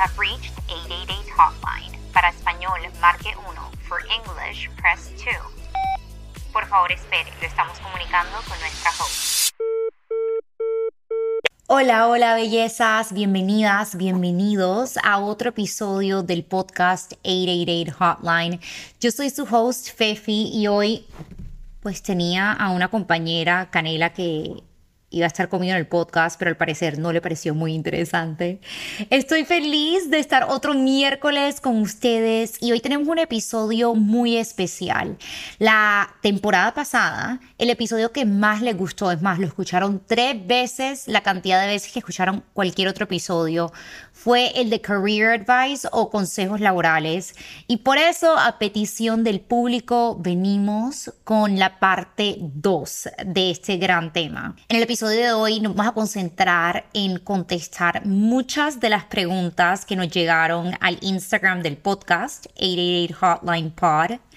have reached 888 Hotline. Para español, marque 1. For English, press 2. Por favor, espere. Lo estamos comunicando con nuestra host. Hola, hola bellezas, bienvenidas, bienvenidos a otro episodio del podcast 888 Hotline. Yo soy su host Fefi y hoy pues tenía a una compañera, Canela, que iba a estar conmigo en el podcast, pero al parecer no le pareció muy interesante. Estoy feliz de estar otro miércoles con ustedes y hoy tenemos un episodio muy especial. La temporada pasada, el episodio que más les gustó, es más, lo escucharon tres veces la cantidad de veces que escucharon cualquier otro episodio, fue el de Career Advice o consejos laborales. Y por eso, a petición del público, venimos con la parte 2 de este gran tema. En el episodio de hoy nos vamos a concentrar en contestar muchas de las preguntas que nos llegaron al Instagram del podcast, 888 Hotline Pod.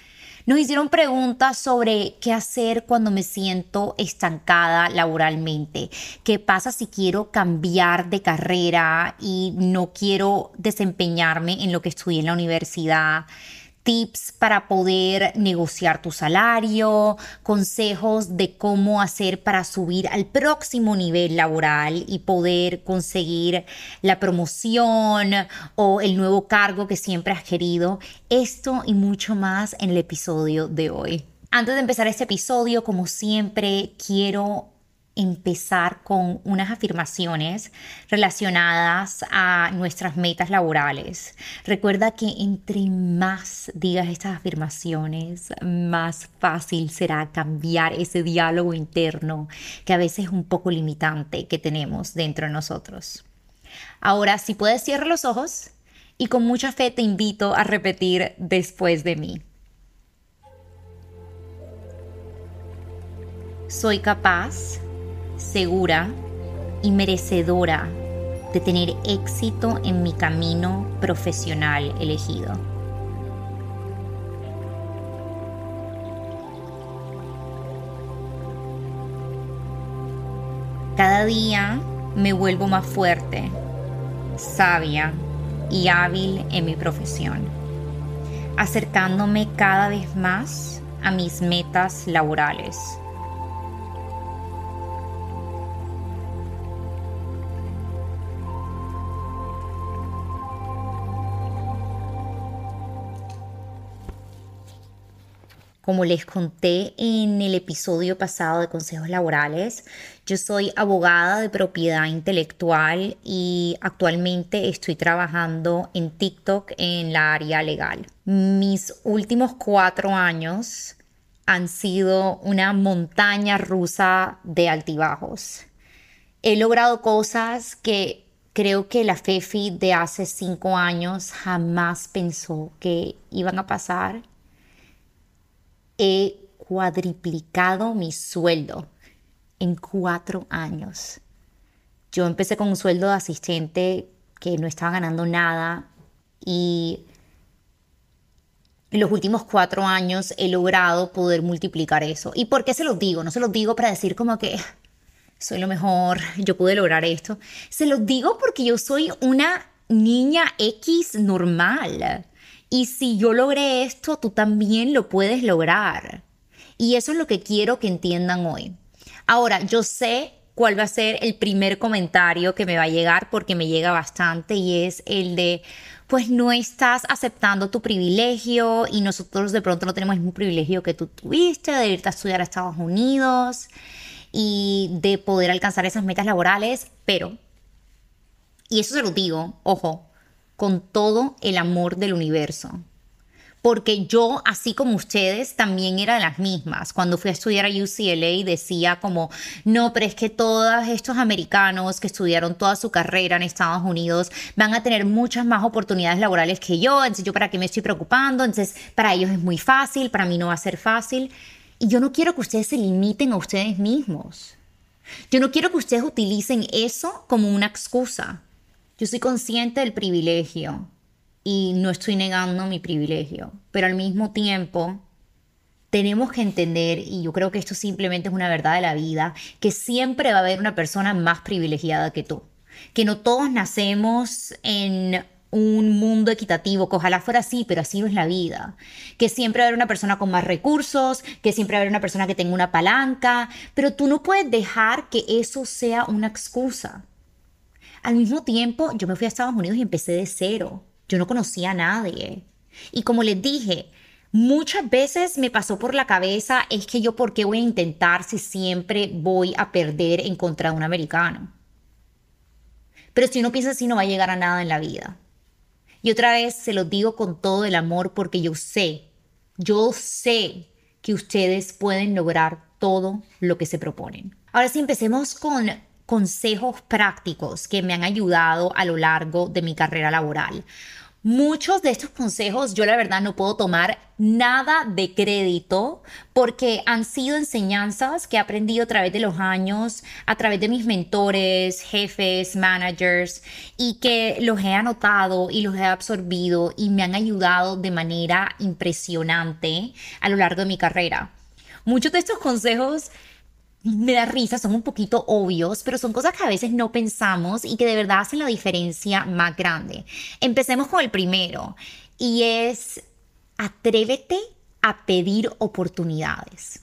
Nos hicieron preguntas sobre qué hacer cuando me siento estancada laboralmente. ¿Qué pasa si quiero cambiar de carrera y no quiero desempeñarme en lo que estudié en la universidad? Tips para poder negociar tu salario, consejos de cómo hacer para subir al próximo nivel laboral y poder conseguir la promoción o el nuevo cargo que siempre has querido. Esto y mucho más en el episodio de hoy. Antes de empezar este episodio, como siempre, quiero empezar con unas afirmaciones relacionadas a nuestras metas laborales. Recuerda que entre más digas estas afirmaciones, más fácil será cambiar ese diálogo interno que a veces es un poco limitante que tenemos dentro de nosotros. Ahora, si puedes, cierra los ojos y con mucha fe te invito a repetir después de mí. Soy capaz segura y merecedora de tener éxito en mi camino profesional elegido. Cada día me vuelvo más fuerte, sabia y hábil en mi profesión, acercándome cada vez más a mis metas laborales. Como les conté en el episodio pasado de Consejos Laborales, yo soy abogada de propiedad intelectual y actualmente estoy trabajando en TikTok en la área legal. Mis últimos cuatro años han sido una montaña rusa de altibajos. He logrado cosas que creo que la FEFI de hace cinco años jamás pensó que iban a pasar he cuadriplicado mi sueldo en cuatro años. Yo empecé con un sueldo de asistente que no estaba ganando nada y en los últimos cuatro años he logrado poder multiplicar eso. ¿Y por qué se los digo? No se los digo para decir como que soy lo mejor, yo pude lograr esto. Se los digo porque yo soy una niña X normal. Y si yo logré esto, tú también lo puedes lograr. Y eso es lo que quiero que entiendan hoy. Ahora, yo sé cuál va a ser el primer comentario que me va a llegar porque me llega bastante y es el de, pues no estás aceptando tu privilegio y nosotros de pronto no tenemos el mismo privilegio que tú tuviste de irte a estudiar a Estados Unidos y de poder alcanzar esas metas laborales, pero, y eso se lo digo, ojo, con todo el amor del universo. Porque yo, así como ustedes, también era de las mismas. Cuando fui a estudiar a UCLA decía como, no, pero es que todos estos americanos que estudiaron toda su carrera en Estados Unidos van a tener muchas más oportunidades laborales que yo. Entonces, ¿yo para qué me estoy preocupando? Entonces, para ellos es muy fácil, para mí no va a ser fácil. Y yo no quiero que ustedes se limiten a ustedes mismos. Yo no quiero que ustedes utilicen eso como una excusa. Yo soy consciente del privilegio y no estoy negando mi privilegio, pero al mismo tiempo tenemos que entender, y yo creo que esto simplemente es una verdad de la vida, que siempre va a haber una persona más privilegiada que tú, que no todos nacemos en un mundo equitativo, que ojalá fuera así, pero así no es la vida. Que siempre va a haber una persona con más recursos, que siempre va a haber una persona que tenga una palanca, pero tú no puedes dejar que eso sea una excusa. Al mismo tiempo, yo me fui a Estados Unidos y empecé de cero. Yo no conocía a nadie. Y como les dije, muchas veces me pasó por la cabeza es que yo por qué voy a intentar si siempre voy a perder en contra de un americano. Pero si uno piensa así no va a llegar a nada en la vida. Y otra vez se lo digo con todo el amor porque yo sé, yo sé que ustedes pueden lograr todo lo que se proponen. Ahora sí, empecemos con consejos prácticos que me han ayudado a lo largo de mi carrera laboral. Muchos de estos consejos yo la verdad no puedo tomar nada de crédito porque han sido enseñanzas que he aprendido a través de los años, a través de mis mentores, jefes, managers y que los he anotado y los he absorbido y me han ayudado de manera impresionante a lo largo de mi carrera. Muchos de estos consejos me da risa, son un poquito obvios, pero son cosas que a veces no pensamos y que de verdad hacen la diferencia más grande. Empecemos con el primero y es atrévete a pedir oportunidades.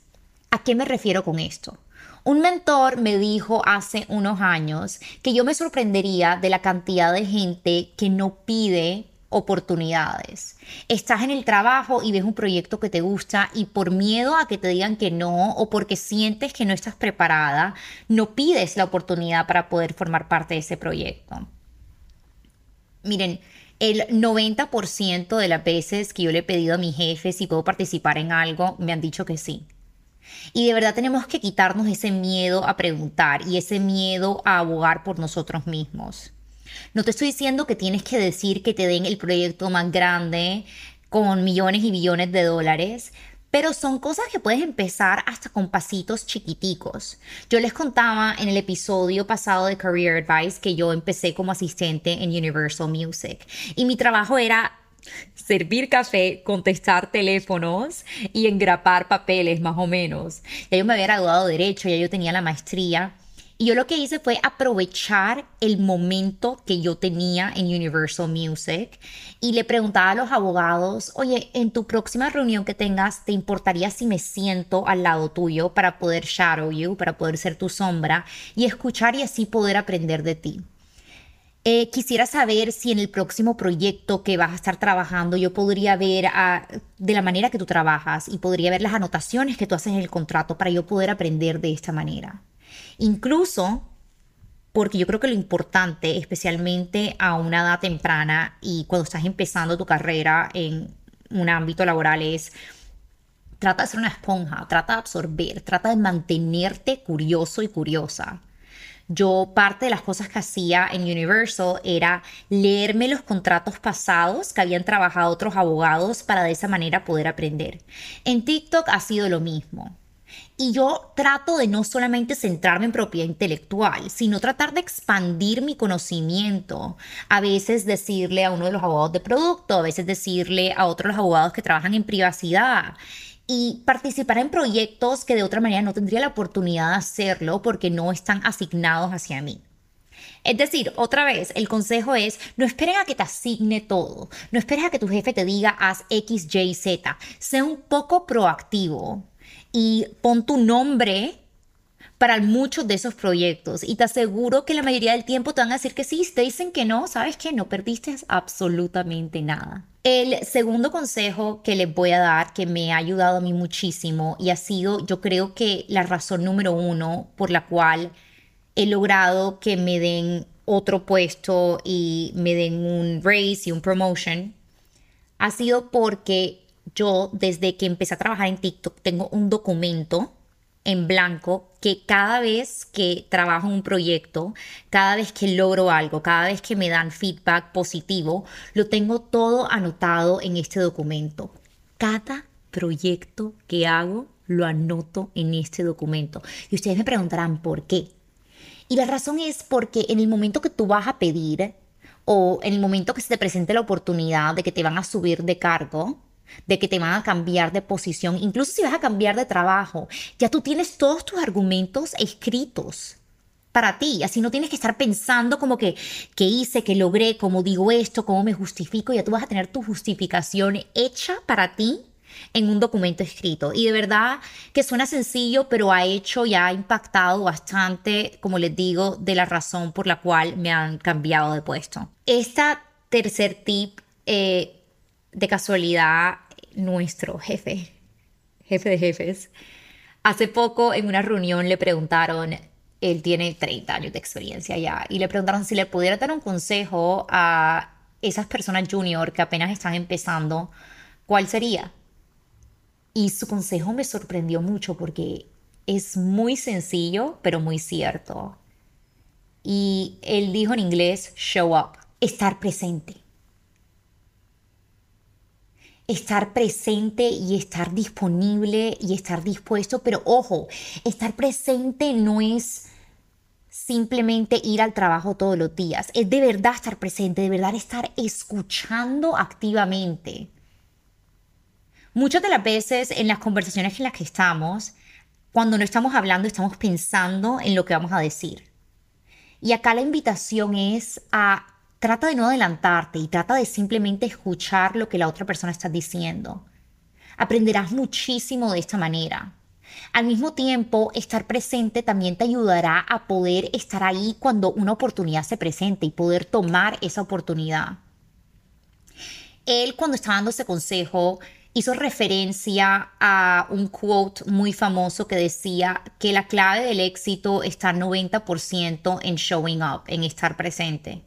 ¿A qué me refiero con esto? Un mentor me dijo hace unos años que yo me sorprendería de la cantidad de gente que no pide oportunidades. Estás en el trabajo y ves un proyecto que te gusta y por miedo a que te digan que no o porque sientes que no estás preparada, no pides la oportunidad para poder formar parte de ese proyecto. Miren, el 90% de las veces que yo le he pedido a mi jefe si puedo participar en algo, me han dicho que sí. Y de verdad tenemos que quitarnos ese miedo a preguntar y ese miedo a abogar por nosotros mismos. No te estoy diciendo que tienes que decir que te den el proyecto más grande con millones y billones de dólares, pero son cosas que puedes empezar hasta con pasitos chiquiticos. Yo les contaba en el episodio pasado de Career Advice que yo empecé como asistente en Universal Music y mi trabajo era servir café, contestar teléfonos y engrapar papeles más o menos. Ya yo me había graduado de derecho, ya yo tenía la maestría y yo lo que hice fue aprovechar el momento que yo tenía en Universal Music y le preguntaba a los abogados, oye, en tu próxima reunión que tengas, ¿te importaría si me siento al lado tuyo para poder shadow you, para poder ser tu sombra y escuchar y así poder aprender de ti? Eh, quisiera saber si en el próximo proyecto que vas a estar trabajando yo podría ver de la manera que tú trabajas y podría ver las anotaciones que tú haces en el contrato para yo poder aprender de esta manera. Incluso porque yo creo que lo importante, especialmente a una edad temprana y cuando estás empezando tu carrera en un ámbito laboral, es trata de ser una esponja, trata de absorber, trata de mantenerte curioso y curiosa. Yo parte de las cosas que hacía en Universal era leerme los contratos pasados que habían trabajado otros abogados para de esa manera poder aprender. En TikTok ha sido lo mismo. Y yo trato de no solamente centrarme en propiedad intelectual, sino tratar de expandir mi conocimiento. A veces decirle a uno de los abogados de producto, a veces decirle a otros abogados que trabajan en privacidad y participar en proyectos que de otra manera no tendría la oportunidad de hacerlo porque no están asignados hacia mí. Es decir, otra vez, el consejo es, no esperen a que te asigne todo, no esperes a que tu jefe te diga haz X, Y, Z, sé un poco proactivo y pon tu nombre para muchos de esos proyectos y te aseguro que la mayoría del tiempo te van a decir que sí, te dicen que no, sabes que no perdiste absolutamente nada. El segundo consejo que les voy a dar, que me ha ayudado a mí muchísimo y ha sido, yo creo que la razón número uno por la cual he logrado que me den otro puesto y me den un raise y un promotion, ha sido porque yo desde que empecé a trabajar en TikTok tengo un documento en blanco que cada vez que trabajo un proyecto, cada vez que logro algo, cada vez que me dan feedback positivo, lo tengo todo anotado en este documento. Cada proyecto que hago lo anoto en este documento. Y ustedes me preguntarán por qué. Y la razón es porque en el momento que tú vas a pedir o en el momento que se te presente la oportunidad de que te van a subir de cargo, de que te van a cambiar de posición, incluso si vas a cambiar de trabajo, ya tú tienes todos tus argumentos escritos. para ti. Así no tienes que estar pensando como que, ¿qué hice? ¿Qué logré? ¿Cómo digo esto? ¿Cómo me justifico? Ya tú vas a tener tu justificación hecha para ti en un documento escrito. Y de verdad que suena sencillo, pero ha hecho y ha impactado bastante, como les digo, de la razón por la cual me han cambiado de puesto. Esta tercer tip, eh, de casualidad, nuestro jefe, jefe de jefes, hace poco en una reunión le preguntaron, él tiene 30 años de experiencia ya, y le preguntaron si le pudiera dar un consejo a esas personas junior que apenas están empezando, ¿cuál sería? Y su consejo me sorprendió mucho porque es muy sencillo, pero muy cierto. Y él dijo en inglés, show up, estar presente. Estar presente y estar disponible y estar dispuesto, pero ojo, estar presente no es simplemente ir al trabajo todos los días, es de verdad estar presente, de verdad estar escuchando activamente. Muchas de las veces en las conversaciones en las que estamos, cuando no estamos hablando, estamos pensando en lo que vamos a decir. Y acá la invitación es a trata de no adelantarte y trata de simplemente escuchar lo que la otra persona está diciendo. Aprenderás muchísimo de esta manera. Al mismo tiempo, estar presente también te ayudará a poder estar ahí cuando una oportunidad se presente y poder tomar esa oportunidad. Él cuando estaba dando ese consejo hizo referencia a un quote muy famoso que decía que la clave del éxito está 90% en showing up, en estar presente.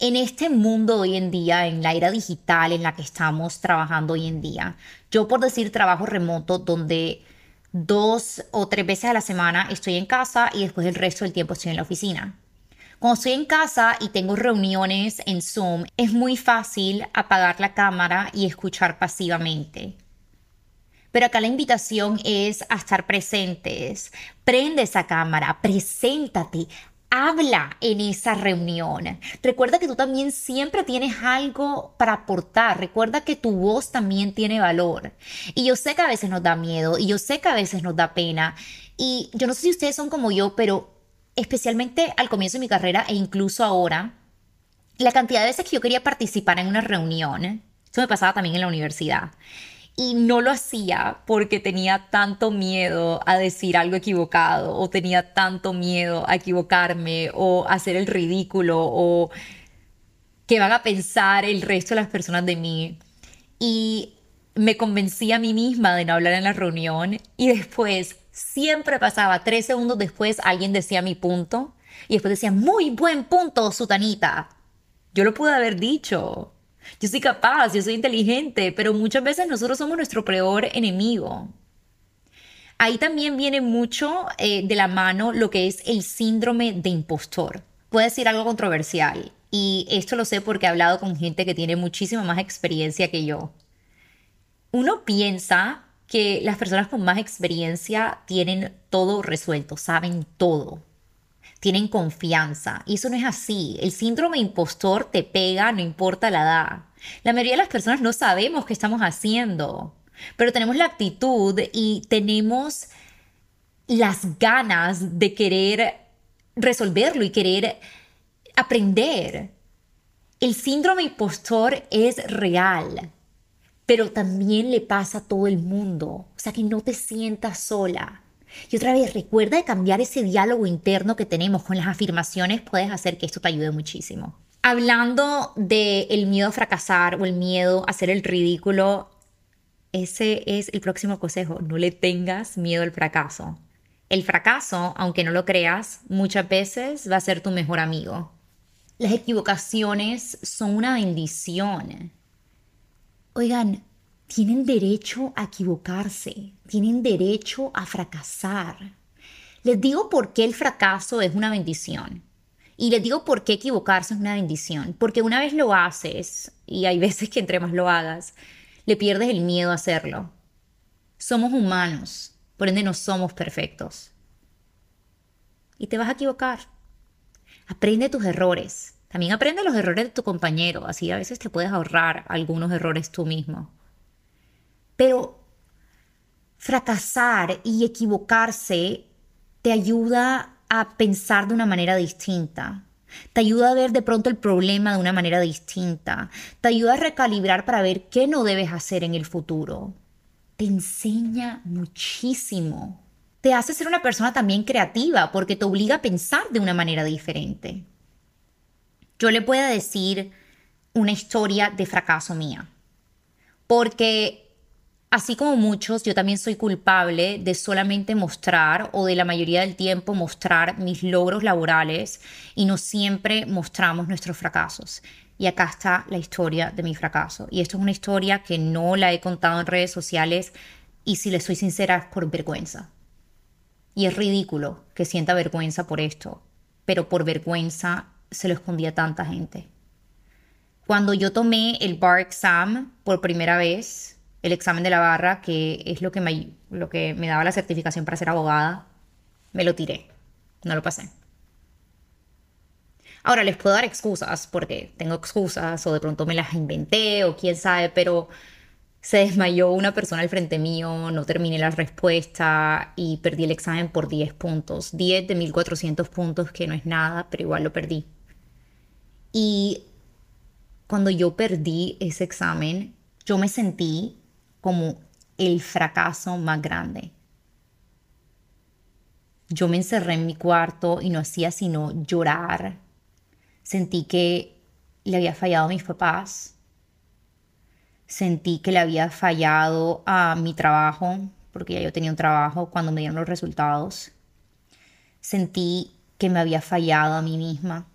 En este mundo hoy en día, en la era digital en la que estamos trabajando hoy en día, yo por decir trabajo remoto donde dos o tres veces a la semana estoy en casa y después el resto del tiempo estoy en la oficina. Cuando estoy en casa y tengo reuniones en Zoom, es muy fácil apagar la cámara y escuchar pasivamente. Pero acá la invitación es a estar presentes. Prende esa cámara, preséntate, habla en esa reunión. Recuerda que tú también siempre tienes algo para aportar. Recuerda que tu voz también tiene valor. Y yo sé que a veces nos da miedo y yo sé que a veces nos da pena. Y yo no sé si ustedes son como yo, pero especialmente al comienzo de mi carrera e incluso ahora, la cantidad de veces que yo quería participar en una reunión, eso me pasaba también en la universidad, y no lo hacía porque tenía tanto miedo a decir algo equivocado o tenía tanto miedo a equivocarme o hacer el ridículo o que van a pensar el resto de las personas de mí. Y me convencí a mí misma de no hablar en la reunión y después siempre pasaba tres segundos después alguien decía mi punto y después decía, muy buen punto, Sutanita. Yo lo pude haber dicho. Yo soy capaz, yo soy inteligente, pero muchas veces nosotros somos nuestro peor enemigo. Ahí también viene mucho eh, de la mano lo que es el síndrome de impostor. Puede decir algo controversial y esto lo sé porque he hablado con gente que tiene muchísima más experiencia que yo. Uno piensa que las personas con más experiencia tienen todo resuelto, saben todo, tienen confianza. Y eso no es así. El síndrome impostor te pega, no importa la edad. La mayoría de las personas no sabemos qué estamos haciendo, pero tenemos la actitud y tenemos las ganas de querer resolverlo y querer aprender. El síndrome impostor es real pero también le pasa a todo el mundo. O sea, que no te sientas sola. Y otra vez, recuerda de cambiar ese diálogo interno que tenemos con las afirmaciones, puedes hacer que esto te ayude muchísimo. Hablando del el miedo a fracasar o el miedo a hacer el ridículo, ese es el próximo consejo. No le tengas miedo al fracaso. El fracaso, aunque no lo creas, muchas veces va a ser tu mejor amigo. Las equivocaciones son una bendición. Oigan, tienen derecho a equivocarse, tienen derecho a fracasar. Les digo por qué el fracaso es una bendición. Y les digo por qué equivocarse es una bendición. Porque una vez lo haces, y hay veces que entre más lo hagas, le pierdes el miedo a hacerlo. Somos humanos, por ende no somos perfectos. Y te vas a equivocar. Aprende tus errores. También aprende los errores de tu compañero, así a veces te puedes ahorrar algunos errores tú mismo. Pero fracasar y equivocarse te ayuda a pensar de una manera distinta. Te ayuda a ver de pronto el problema de una manera distinta. Te ayuda a recalibrar para ver qué no debes hacer en el futuro. Te enseña muchísimo. Te hace ser una persona también creativa porque te obliga a pensar de una manera diferente. Yo le puedo decir una historia de fracaso mía. Porque Así como muchos, yo también soy culpable de solamente mostrar o de la mayoría del tiempo mostrar mis logros laborales y no siempre mostramos nuestros fracasos. Y acá está la historia de mi fracaso. Y esto es una historia que no la he contado en redes sociales y si le soy sincera es por vergüenza. Y es ridículo que sienta vergüenza por esto, pero por vergüenza se lo escondía a tanta gente. Cuando yo tomé el bar exam por primera vez, el examen de la barra, que es lo que, me, lo que me daba la certificación para ser abogada, me lo tiré. No lo pasé. Ahora les puedo dar excusas, porque tengo excusas, o de pronto me las inventé, o quién sabe, pero se desmayó una persona al frente mío, no terminé la respuesta y perdí el examen por 10 puntos. 10 de 1400 puntos, que no es nada, pero igual lo perdí. Y cuando yo perdí ese examen, yo me sentí como el fracaso más grande. Yo me encerré en mi cuarto y no hacía sino llorar. Sentí que le había fallado a mis papás. Sentí que le había fallado a mi trabajo, porque ya yo tenía un trabajo cuando me dieron los resultados. Sentí que me había fallado a mí misma.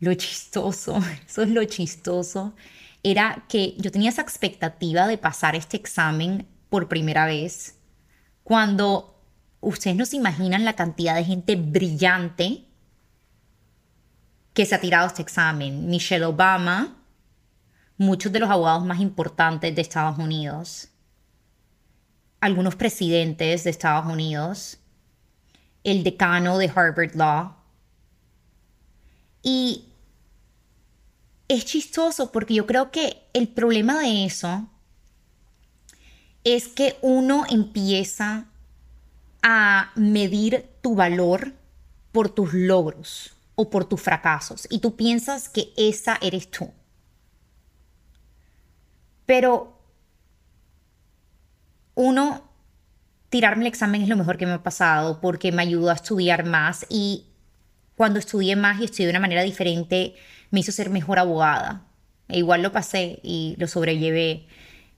Lo chistoso, eso es lo chistoso, era que yo tenía esa expectativa de pasar este examen por primera vez, cuando ustedes no se imaginan la cantidad de gente brillante que se ha tirado este examen. Michelle Obama, muchos de los abogados más importantes de Estados Unidos, algunos presidentes de Estados Unidos, el decano de Harvard Law. Y es chistoso porque yo creo que el problema de eso es que uno empieza a medir tu valor por tus logros o por tus fracasos y tú piensas que esa eres tú. Pero uno, tirarme el examen es lo mejor que me ha pasado porque me ayudó a estudiar más y cuando estudié más y estudié de una manera diferente, me hizo ser mejor abogada. E igual lo pasé y lo sobrellevé.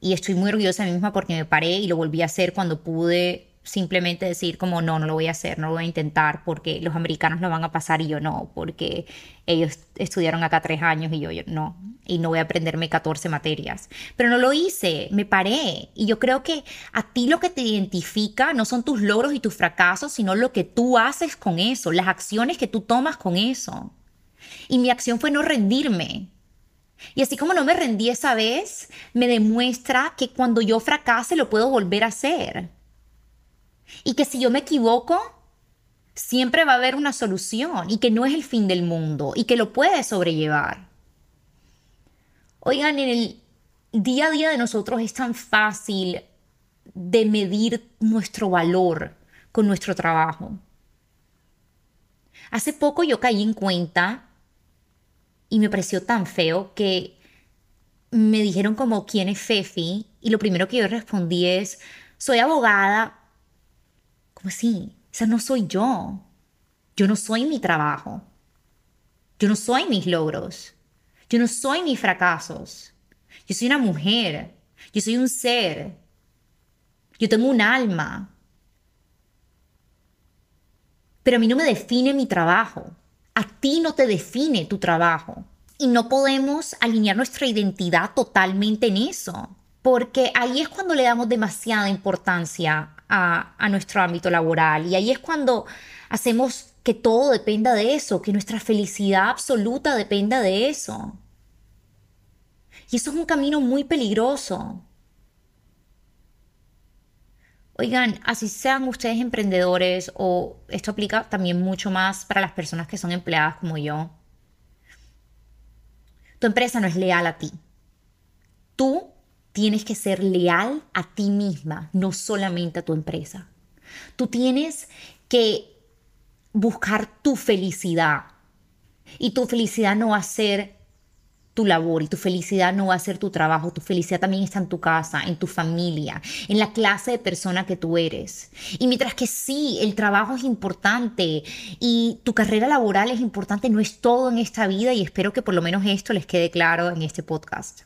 Y estoy muy orgullosa de mí misma porque me paré y lo volví a hacer cuando pude simplemente decir como no, no lo voy a hacer, no lo voy a intentar porque los americanos lo van a pasar y yo no, porque ellos estudiaron acá tres años y yo, yo no, y no voy a aprenderme 14 materias. Pero no lo hice, me paré y yo creo que a ti lo que te identifica no son tus logros y tus fracasos, sino lo que tú haces con eso, las acciones que tú tomas con eso. Y mi acción fue no rendirme. Y así como no me rendí esa vez, me demuestra que cuando yo fracase lo puedo volver a hacer. Y que si yo me equivoco, siempre va a haber una solución y que no es el fin del mundo y que lo puedes sobrellevar. Oigan, en el día a día de nosotros es tan fácil de medir nuestro valor con nuestro trabajo. Hace poco yo caí en cuenta y me pareció tan feo que me dijeron como quién es Fefi y lo primero que yo respondí es soy abogada. ¿Cómo así? Esa no soy yo. Yo no soy mi trabajo. Yo no soy mis logros. Yo no soy mis fracasos. Yo soy una mujer. Yo soy un ser. Yo tengo un alma. Pero a mí no me define mi trabajo. A ti no te define tu trabajo. Y no podemos alinear nuestra identidad totalmente en eso. Porque ahí es cuando le damos demasiada importancia a, nuestro ámbito laboral. Y ahí es cuando hacemos que todo dependa de eso, que nuestra felicidad absoluta dependa de eso. Y eso es un camino muy peligroso. Oigan, así sean ustedes emprendedores o esto aplica también mucho más para las personas que son empleadas como yo. Tu empresa no es leal a ti. Tú tienes que ser leal a ti misma, no solamente a tu empresa. Tú tienes que buscar tu felicidad. Y tu felicidad no va a ser tu labor y tu felicidad no va a ser tu trabajo, tu felicidad también está en tu casa, en tu familia, en la clase de persona que tú eres. Y mientras que sí, el trabajo es importante y tu carrera laboral es importante, no es todo en esta vida y espero que por lo menos esto les quede claro en este podcast.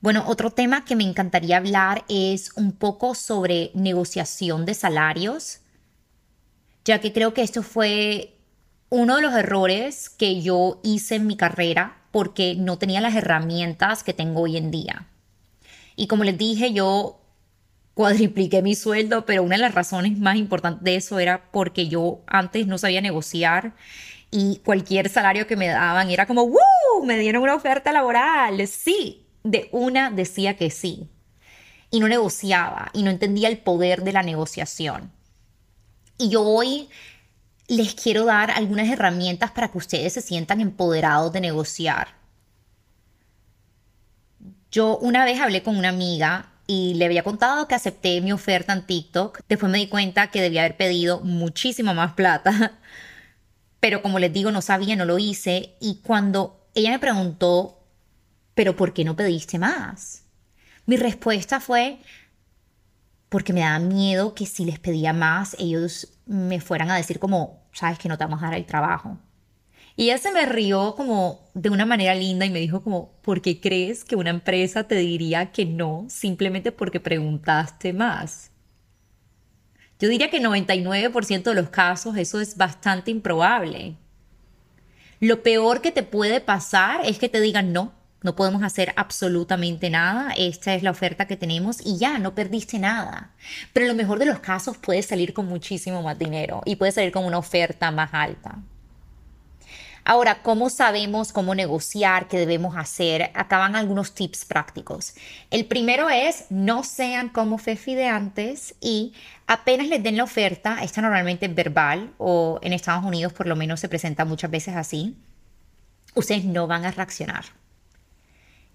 Bueno, otro tema que me encantaría hablar es un poco sobre negociación de salarios, ya que creo que esto fue uno de los errores que yo hice en mi carrera porque no tenía las herramientas que tengo hoy en día. Y como les dije, yo cuadripliqué mi sueldo, pero una de las razones más importantes de eso era porque yo antes no sabía negociar y cualquier salario que me daban era como, ¡Woo! Me dieron una oferta laboral. Sí, de una decía que sí. Y no negociaba y no entendía el poder de la negociación. Y yo hoy les quiero dar algunas herramientas para que ustedes se sientan empoderados de negociar. Yo una vez hablé con una amiga y le había contado que acepté mi oferta en TikTok. Después me di cuenta que debía haber pedido muchísimo más plata. Pero como les digo, no sabía, no lo hice. Y cuando ella me preguntó, ¿pero por qué no pediste más? Mi respuesta fue, porque me daba miedo que si les pedía más, ellos me fueran a decir como, sabes que no te vamos a dar el trabajo. Y ella se me rió como de una manera linda y me dijo como, ¿por qué crees que una empresa te diría que no simplemente porque preguntaste más? Yo diría que 99% de los casos eso es bastante improbable. Lo peor que te puede pasar es que te digan no, no podemos hacer absolutamente nada, esta es la oferta que tenemos y ya, no perdiste nada. Pero en lo mejor de los casos puedes salir con muchísimo más dinero y puedes salir con una oferta más alta. Ahora, ¿cómo sabemos cómo negociar? ¿Qué debemos hacer? Acá van algunos tips prácticos. El primero es no sean como Fefi de antes y apenas les den la oferta, esta normalmente es verbal o en Estados Unidos por lo menos se presenta muchas veces así, ustedes no van a reaccionar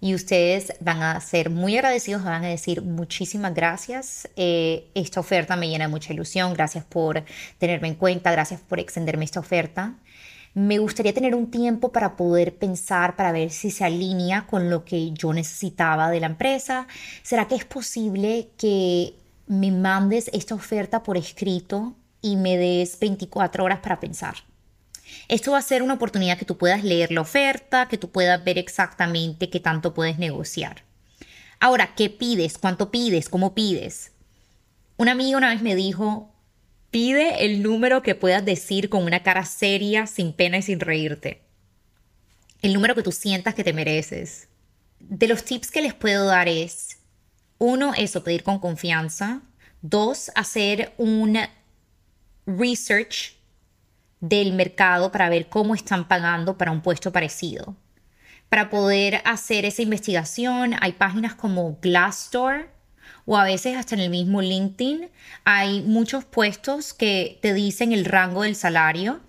y ustedes van a ser muy agradecidos, van a decir muchísimas gracias, eh, esta oferta me llena de mucha ilusión, gracias por tenerme en cuenta, gracias por extenderme esta oferta. Me gustaría tener un tiempo para poder pensar, para ver si se alinea con lo que yo necesitaba de la empresa. ¿Será que es posible que me mandes esta oferta por escrito y me des 24 horas para pensar? Esto va a ser una oportunidad que tú puedas leer la oferta, que tú puedas ver exactamente qué tanto puedes negociar. Ahora, ¿qué pides? ¿Cuánto pides? ¿Cómo pides? Una amiga una vez me dijo, pide el número que puedas decir con una cara seria, sin pena y sin reírte. El número que tú sientas que te mereces. De los tips que les puedo dar es, uno, eso, pedir con confianza. Dos, hacer un research del mercado para ver cómo están pagando para un puesto parecido. Para poder hacer esa investigación hay páginas como Glassdoor o a veces hasta en el mismo LinkedIn hay muchos puestos que te dicen el rango del salario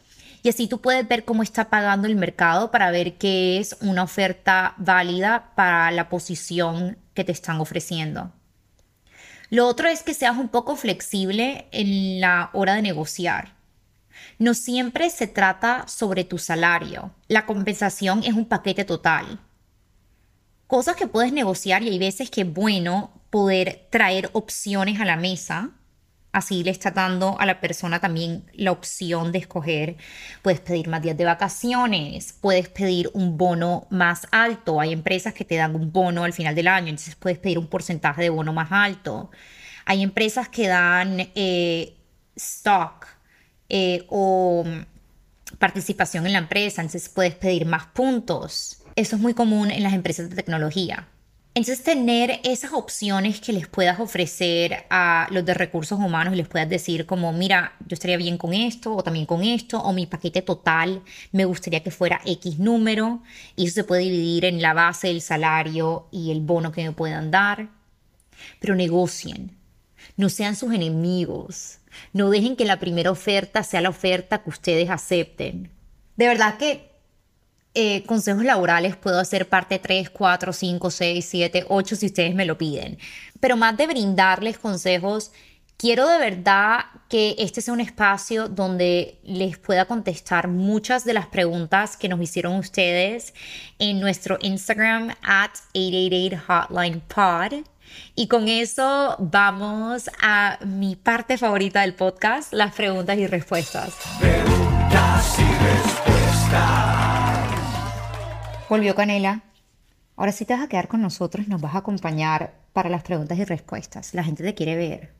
y así tú puedes ver cómo está pagando el mercado para ver qué es una oferta válida para la posición que te están ofreciendo. Lo otro es que seas un poco flexible en la hora de negociar. No siempre se trata sobre tu salario. La compensación es un paquete total. Cosas que puedes negociar y hay veces que es bueno poder traer opciones a la mesa. Así le está dando a la persona también la opción de escoger. Puedes pedir más días de vacaciones, puedes pedir un bono más alto. Hay empresas que te dan un bono al final del año, entonces puedes pedir un porcentaje de bono más alto. Hay empresas que dan eh, stock, eh, o participación en la empresa, entonces puedes pedir más puntos. Eso es muy común en las empresas de tecnología. Entonces, tener esas opciones que les puedas ofrecer a los de recursos humanos y les puedas decir como, mira, yo estaría bien con esto o también con esto, o mi paquete total me gustaría que fuera X número, y eso se puede dividir en la base, el salario y el bono que me puedan dar. Pero negocien, no sean sus enemigos, no dejen que la primera oferta sea la oferta que ustedes acepten. De verdad que eh, consejos laborales puedo hacer parte 3, 4, 5, 6, 7, 8 si ustedes me lo piden. Pero más de brindarles consejos, Quiero de verdad que este sea un espacio donde les pueda contestar muchas de las preguntas que nos hicieron ustedes en nuestro Instagram at 888 Y con eso vamos a mi parte favorita del podcast, las preguntas y respuestas. Preguntas y respuestas. Volvió Canela. Ahora sí te vas a quedar con nosotros y nos vas a acompañar para las preguntas y respuestas. La gente te quiere ver.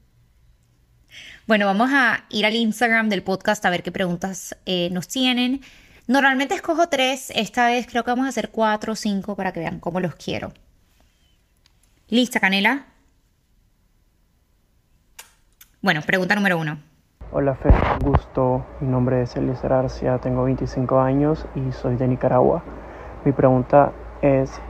Bueno, vamos a ir al Instagram del podcast a ver qué preguntas eh, nos tienen. Normalmente escojo tres, esta vez creo que vamos a hacer cuatro o cinco para que vean cómo los quiero. ¿Lista, Canela? Bueno, pregunta número uno. Hola, Fe, gusto. Mi nombre es Eliezer Arcia, tengo 25 años y soy de Nicaragua. Mi pregunta es,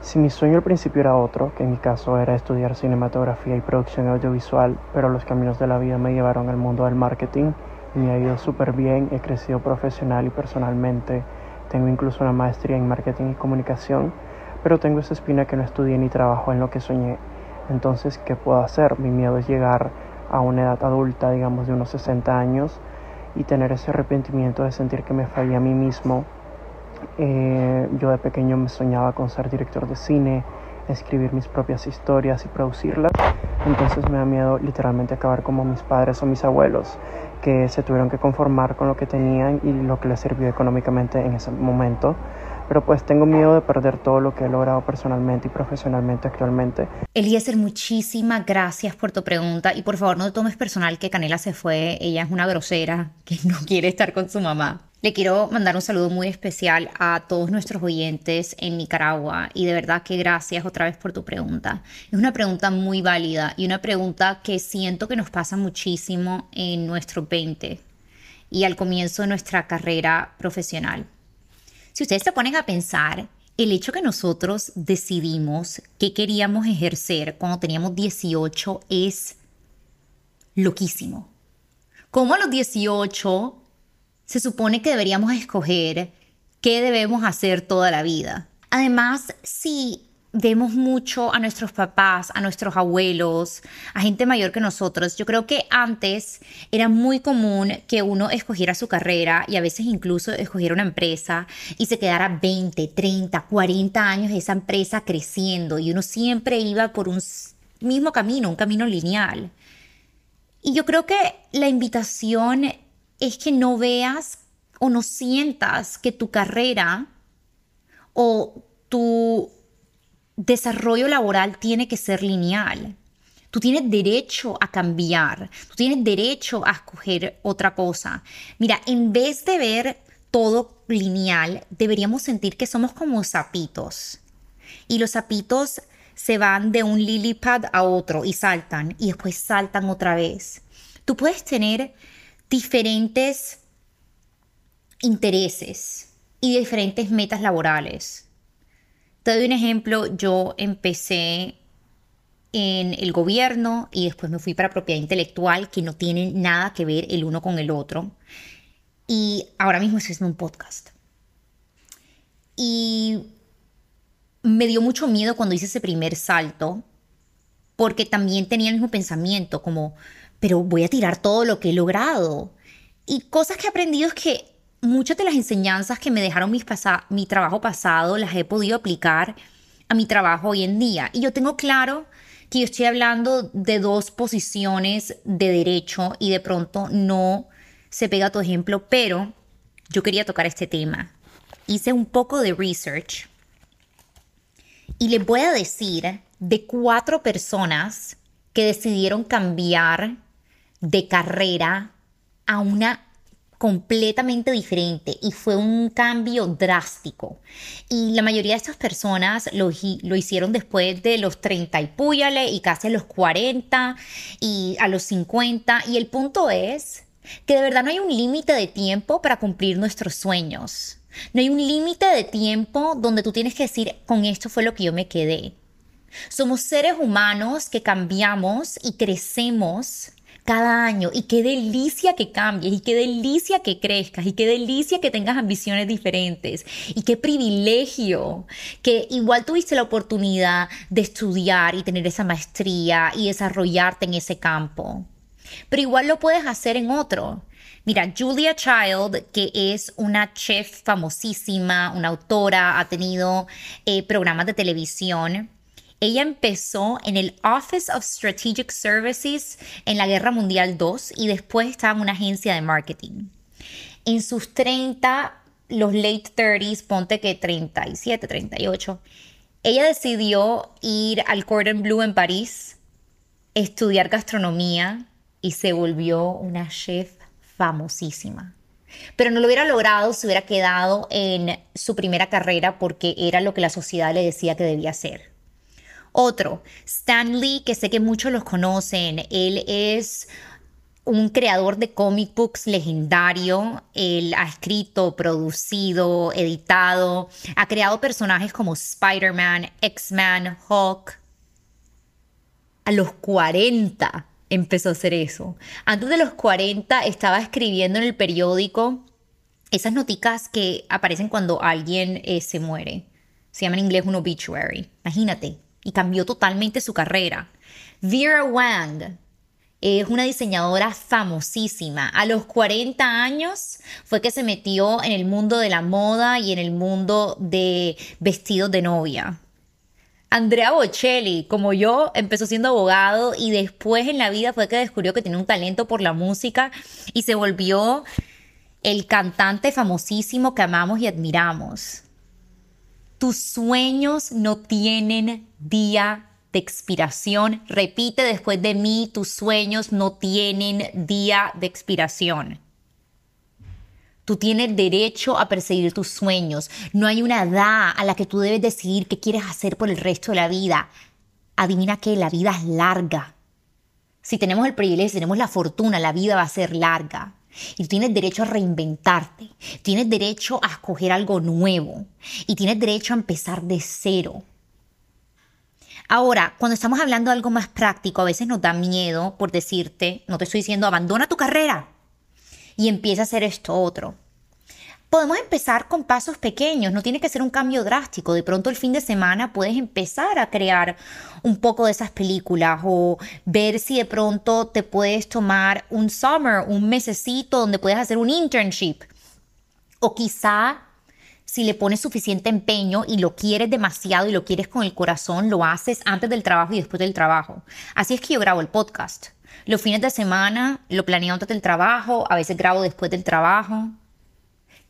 si mi sueño al principio era otro, que en mi caso era estudiar cinematografía y producción audiovisual, pero los caminos de la vida me llevaron al mundo del marketing y me ha ido súper bien, he crecido profesional y personalmente, tengo incluso una maestría en marketing y comunicación, pero tengo esa espina que no estudié ni trabajo en lo que soñé. Entonces, ¿qué puedo hacer? Mi miedo es llegar a una edad adulta, digamos de unos 60 años, y tener ese arrepentimiento de sentir que me fallé a mí mismo eh, yo de pequeño me soñaba con ser director de cine, escribir mis propias historias y producirlas. Entonces me da miedo literalmente acabar como mis padres o mis abuelos, que se tuvieron que conformar con lo que tenían y lo que les sirvió económicamente en ese momento. Pero pues tengo miedo de perder todo lo que he logrado personalmente y profesionalmente actualmente. Eliezer, muchísimas gracias por tu pregunta y por favor no tomes personal que Canela se fue. Ella es una grosera que no quiere estar con su mamá. Le quiero mandar un saludo muy especial a todos nuestros oyentes en Nicaragua y de verdad que gracias otra vez por tu pregunta. Es una pregunta muy válida y una pregunta que siento que nos pasa muchísimo en nuestro 20 y al comienzo de nuestra carrera profesional. Si ustedes se ponen a pensar, el hecho que nosotros decidimos qué queríamos ejercer cuando teníamos 18 es loquísimo. Como a los 18 se supone que deberíamos escoger qué debemos hacer toda la vida. Además, si vemos mucho a nuestros papás, a nuestros abuelos, a gente mayor que nosotros. Yo creo que antes era muy común que uno escogiera su carrera y a veces incluso escogiera una empresa y se quedara 20, 30, 40 años esa empresa creciendo y uno siempre iba por un mismo camino, un camino lineal. Y yo creo que la invitación es que no veas o no sientas que tu carrera o tu desarrollo laboral tiene que ser lineal. Tú tienes derecho a cambiar, tú tienes derecho a escoger otra cosa. Mira, en vez de ver todo lineal, deberíamos sentir que somos como sapitos. Y los sapitos se van de un lily pad a otro y saltan y después saltan otra vez. Tú puedes tener diferentes intereses y diferentes metas laborales. Te doy un ejemplo, yo empecé en el gobierno y después me fui para propiedad intelectual que no tienen nada que ver el uno con el otro. Y ahora mismo estoy haciendo un podcast. Y me dio mucho miedo cuando hice ese primer salto, porque también tenía el mismo pensamiento, como, pero voy a tirar todo lo que he logrado. Y cosas que he aprendido es que muchas de las enseñanzas que me dejaron mis mi trabajo pasado las he podido aplicar a mi trabajo hoy en día. Y yo tengo claro que yo estoy hablando de dos posiciones de derecho y de pronto no se pega tu ejemplo, pero yo quería tocar este tema. Hice un poco de research y les voy a decir de cuatro personas que decidieron cambiar de carrera a una completamente diferente y fue un cambio drástico. Y la mayoría de estas personas lo, lo, hicieron después de los 30 y púyale y casi a los 40 y a los 50. Y el punto es que de verdad no hay un límite de tiempo para cumplir nuestros sueños. No hay un límite de tiempo donde tú tienes que decir, con esto fue lo que yo me quedé. Somos seres humanos que cambiamos y crecemos cada año y qué delicia que cambies y qué delicia que crezcas y qué delicia que tengas ambiciones diferentes y qué privilegio que igual tuviste la oportunidad de estudiar y tener esa maestría y desarrollarte en ese campo. Pero igual lo puedes hacer en otro. Mira, Julia Child, que es una chef famosísima, una autora, ha tenido eh, programas de televisión ella empezó en el Office of Strategic Services en la Guerra Mundial II y después estaba en una agencia de marketing. En sus 30, los late 30s, ponte que 37, 38, ella decidió ir al Cordon Bleu en París, estudiar gastronomía y se volvió una chef famosísima. Pero no lo hubiera logrado si hubiera quedado en su primera carrera porque era lo que la sociedad le decía que debía hacer. Otro, Stan Lee, que sé que muchos los conocen, él es un creador de comic books legendario. Él ha escrito, producido, editado, ha creado personajes como Spider-Man, X-Man, Hulk. A los 40 empezó a hacer eso. Antes de los 40 estaba escribiendo en el periódico esas noticas que aparecen cuando alguien eh, se muere. Se llama en inglés un obituary. Imagínate, y cambió totalmente su carrera. Vera Wang es una diseñadora famosísima. A los 40 años fue que se metió en el mundo de la moda y en el mundo de vestidos de novia. Andrea Bocelli, como yo, empezó siendo abogado y después en la vida fue que descubrió que tenía un talento por la música y se volvió el cantante famosísimo que amamos y admiramos. Tus sueños no tienen día de expiración. Repite después de mí, tus sueños no tienen día de expiración. Tú tienes derecho a perseguir tus sueños. No hay una edad a la que tú debes decidir qué quieres hacer por el resto de la vida. Adivina que la vida es larga. Si tenemos el privilegio, si tenemos la fortuna, la vida va a ser larga. Y tienes derecho a reinventarte, tienes derecho a escoger algo nuevo y tienes derecho a empezar de cero. Ahora, cuando estamos hablando de algo más práctico, a veces nos da miedo por decirte, no te estoy diciendo abandona tu carrera y empieza a hacer esto otro. Podemos empezar con pasos pequeños, no tiene que ser un cambio drástico. De pronto el fin de semana puedes empezar a crear un poco de esas películas o ver si de pronto te puedes tomar un summer, un mesecito donde puedes hacer un internship. O quizá si le pones suficiente empeño y lo quieres demasiado y lo quieres con el corazón, lo haces antes del trabajo y después del trabajo. Así es que yo grabo el podcast. Los fines de semana lo planeo antes del trabajo, a veces grabo después del trabajo.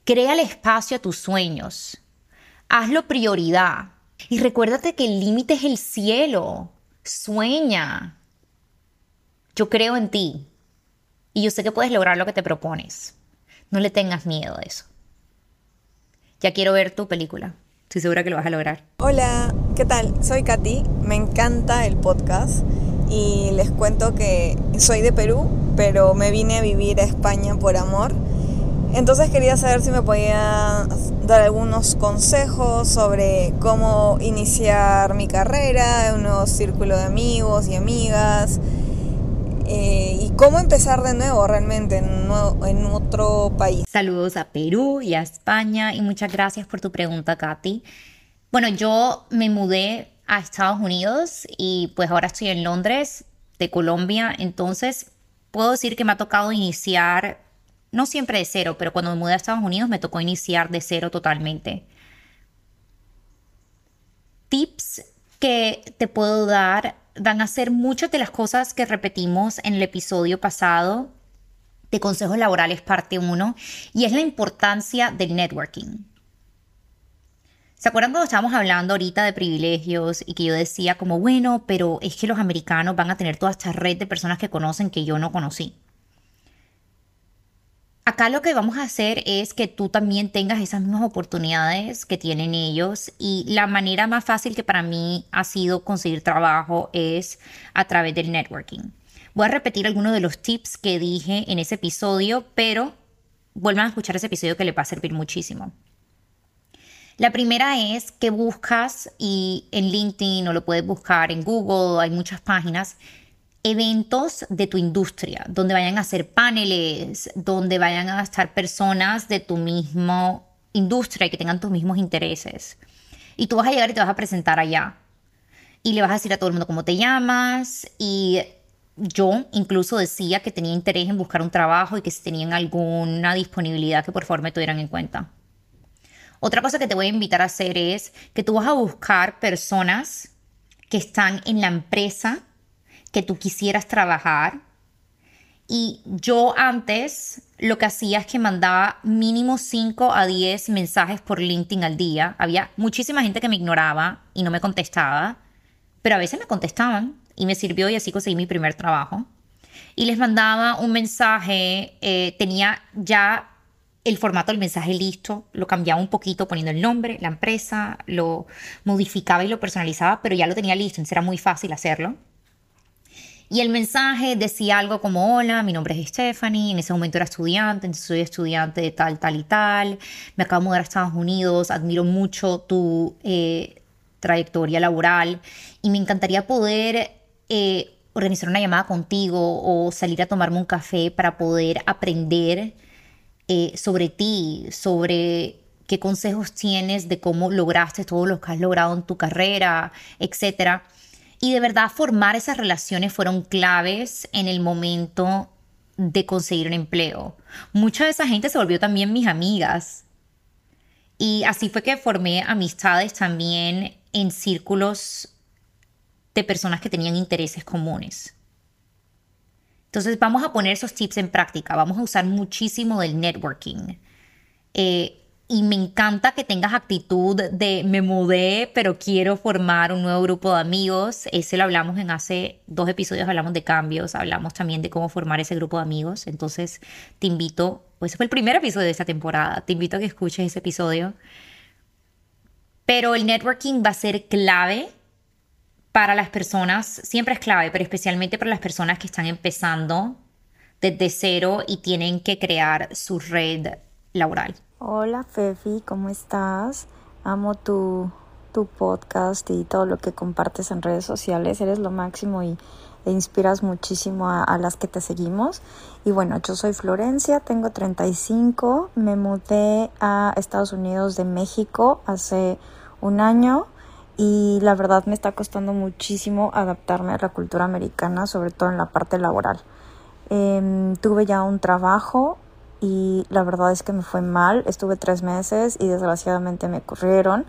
Crea el espacio a tus sueños. Hazlo prioridad. Y recuérdate que el límite es el cielo. Sueña. Yo creo en ti. Y yo sé que puedes lograr lo que te propones. No le tengas miedo a eso. Ya quiero ver tu película. Estoy segura que lo vas a lograr. Hola, ¿qué tal? Soy Katy. Me encanta el podcast. Y les cuento que soy de Perú, pero me vine a vivir a España por amor entonces quería saber si me podía dar algunos consejos sobre cómo iniciar mi carrera, un nuevo círculo de amigos y amigas, eh, y cómo empezar de nuevo realmente en, en otro país. Saludos a Perú y a España y muchas gracias por tu pregunta, Katy. Bueno, yo me mudé a Estados Unidos y pues ahora estoy en Londres, de Colombia, entonces puedo decir que me ha tocado iniciar no siempre de cero, pero cuando me mudé a Estados Unidos me tocó iniciar de cero totalmente. Tips que te puedo dar van a ser muchas de las cosas que repetimos en el episodio pasado de consejos laborales parte 1 y es la importancia del networking. ¿Se acuerdan cuando estábamos hablando ahorita de privilegios y que yo decía como, bueno, pero es que los americanos van a tener toda esta red de personas que conocen que yo no conocí? Acá lo que vamos a hacer es que tú también tengas esas mismas oportunidades que tienen ellos y la manera más fácil que para mí ha sido conseguir trabajo es a través del networking. Voy a repetir algunos de los tips que dije en ese episodio, pero vuelvan a escuchar ese episodio que le va a servir muchísimo. La primera es que buscas y en LinkedIn o lo puedes buscar en Google, hay muchas páginas eventos de tu industria, donde vayan a hacer paneles, donde vayan a estar personas de tu mismo industria y que tengan tus mismos intereses. Y tú vas a llegar y te vas a presentar allá. Y le vas a decir a todo el mundo cómo te llamas. Y yo incluso decía que tenía interés en buscar un trabajo y que si tenían alguna disponibilidad que por favor me tuvieran en cuenta. Otra cosa que te voy a invitar a hacer es que tú vas a buscar personas que están en la empresa que tú quisieras trabajar. Y yo antes lo que hacía es que mandaba mínimo 5 a 10 mensajes por LinkedIn al día. Había muchísima gente que me ignoraba y no me contestaba, pero a veces me contestaban y me sirvió y así conseguí mi primer trabajo. Y les mandaba un mensaje, eh, tenía ya el formato del mensaje listo, lo cambiaba un poquito poniendo el nombre, la empresa, lo modificaba y lo personalizaba, pero ya lo tenía listo, entonces era muy fácil hacerlo. Y el mensaje decía algo como, hola, mi nombre es Stephanie, en ese momento era estudiante, soy estudiante de tal, tal y tal, me acabo de mudar a Estados Unidos, admiro mucho tu eh, trayectoria laboral y me encantaría poder eh, organizar una llamada contigo o salir a tomarme un café para poder aprender eh, sobre ti, sobre qué consejos tienes de cómo lograste todo lo que has logrado en tu carrera, etcétera. Y de verdad formar esas relaciones fueron claves en el momento de conseguir un empleo. Mucha de esa gente se volvió también mis amigas. Y así fue que formé amistades también en círculos de personas que tenían intereses comunes. Entonces vamos a poner esos tips en práctica, vamos a usar muchísimo del networking. Eh, y me encanta que tengas actitud de me mudé, pero quiero formar un nuevo grupo de amigos. Ese lo hablamos en hace dos episodios, hablamos de cambios, hablamos también de cómo formar ese grupo de amigos. Entonces te invito, pues fue el primer episodio de esta temporada, te invito a que escuches ese episodio. Pero el networking va a ser clave para las personas, siempre es clave, pero especialmente para las personas que están empezando desde cero y tienen que crear su red laboral. Hola Fefi, ¿cómo estás? Amo tu, tu podcast y todo lo que compartes en redes sociales. Eres lo máximo y e inspiras muchísimo a, las que te seguimos. Y bueno, yo soy Florencia, tengo 35, me mudé a Estados Unidos de México hace un año y la verdad me está costando muchísimo adaptarme a la cultura americana, sobre todo en la parte laboral. Eh, tuve ya un trabajo y la verdad es que me fue mal, estuve tres meses y desgraciadamente me corrieron.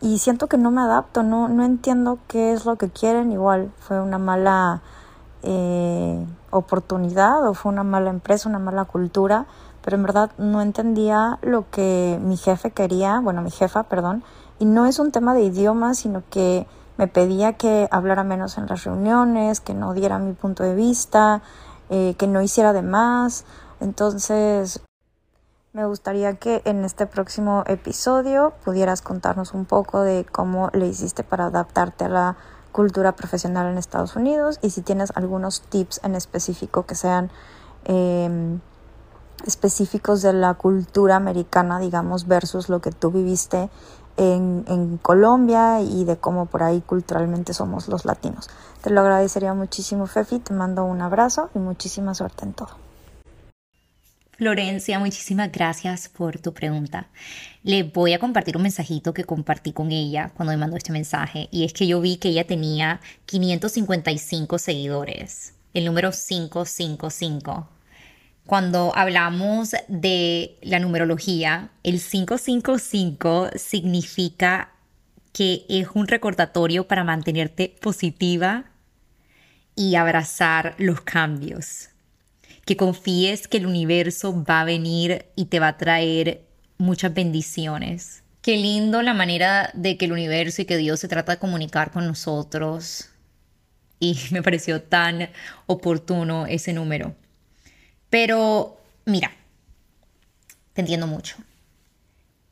Y siento que no me adapto, no, no entiendo qué es lo que quieren, igual fue una mala eh, oportunidad o fue una mala empresa, una mala cultura, pero en verdad no entendía lo que mi jefe quería, bueno, mi jefa, perdón, y no es un tema de idioma, sino que me pedía que hablara menos en las reuniones, que no diera mi punto de vista, eh, que no hiciera de más. Entonces, me gustaría que en este próximo episodio pudieras contarnos un poco de cómo le hiciste para adaptarte a la cultura profesional en Estados Unidos y si tienes algunos tips en específico que sean eh, específicos de la cultura americana, digamos, versus lo que tú viviste en, en, Colombia y de cómo por ahí culturalmente somos los latinos. Te lo agradecería muchísimo, Fefi. Te mando un abrazo y muchísima suerte en todo. Florencia, muchísimas gracias por tu pregunta. Le voy a compartir un mensajito que compartí con ella cuando me mandó este mensaje y es que yo vi que ella tenía 555 seguidores, el número 555 cuando hablamos de la numerología, el 555 significa que es un recordatorio para mantenerte positiva y abrazar los cambios. Que confíes que el universo va a venir y te va a traer muchas bendiciones. Qué lindo la manera de que el universo y que Dios se trata de comunicar con nosotros. Y me pareció tan oportuno ese número. Pero mira, te entiendo mucho.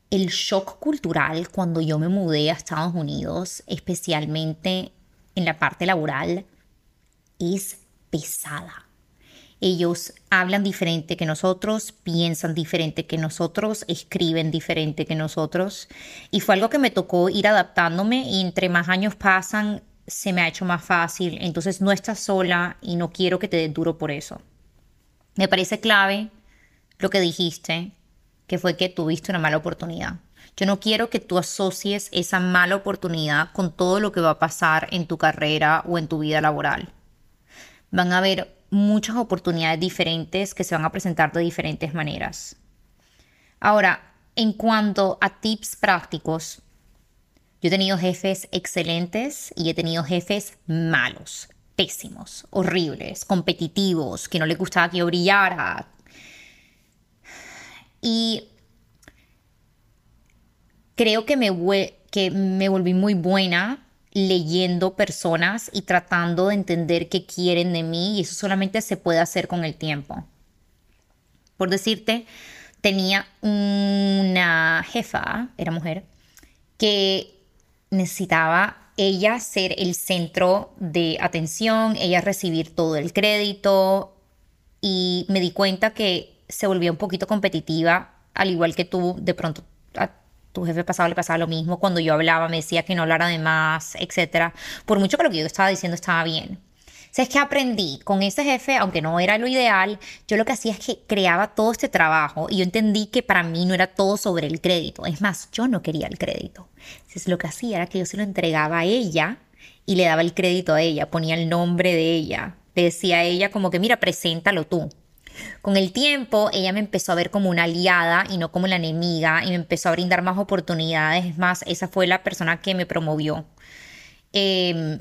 El shock cultural cuando yo me mudé a Estados Unidos, especialmente en la parte laboral, es pesada. Ellos hablan diferente que nosotros, piensan diferente que nosotros, escriben diferente que nosotros. Y fue algo que me tocó ir adaptándome y entre más años pasan, se me ha hecho más fácil, entonces no estás sola y no quiero que te dé duro por eso. Me parece clave lo que dijiste, que fue que tuviste una mala oportunidad. Yo no quiero que tú asocies esa mala oportunidad con todo lo que va a pasar en tu carrera o en tu vida laboral. Van a haber muchas oportunidades diferentes que se van a presentar de diferentes maneras. Ahora, en cuanto a tips prácticos, yo he tenido jefes excelentes y he tenido jefes malos, pésimos, horribles, competitivos, que no les gustaba que yo brillara. Y creo que me, que me volví muy buena leyendo personas y tratando de entender qué quieren de mí y eso solamente se puede hacer con el tiempo. Por decirte, tenía una jefa, era mujer, que necesitaba ella ser el centro de atención, ella recibir todo el crédito y me di cuenta que se volvía un poquito competitiva, al igual que tú, de pronto tu jefe pasado le pasaba lo mismo, cuando yo hablaba me decía que no hablara de más, etc. Por mucho que lo que yo estaba diciendo estaba bien. ¿Sabes qué aprendí? Con ese jefe, aunque no era lo ideal, yo lo que hacía es que creaba todo este trabajo y yo entendí que para mí no era todo sobre el crédito. Es más, yo no quería el crédito. Entonces lo que hacía era que yo se lo entregaba a ella y le daba el crédito a ella, ponía el nombre de ella. Le decía a ella como que, mira, preséntalo tú. Con el tiempo, ella me empezó a ver como una aliada y no como la enemiga y me empezó a brindar más oportunidades. Es más, esa fue la persona que me promovió. Eh,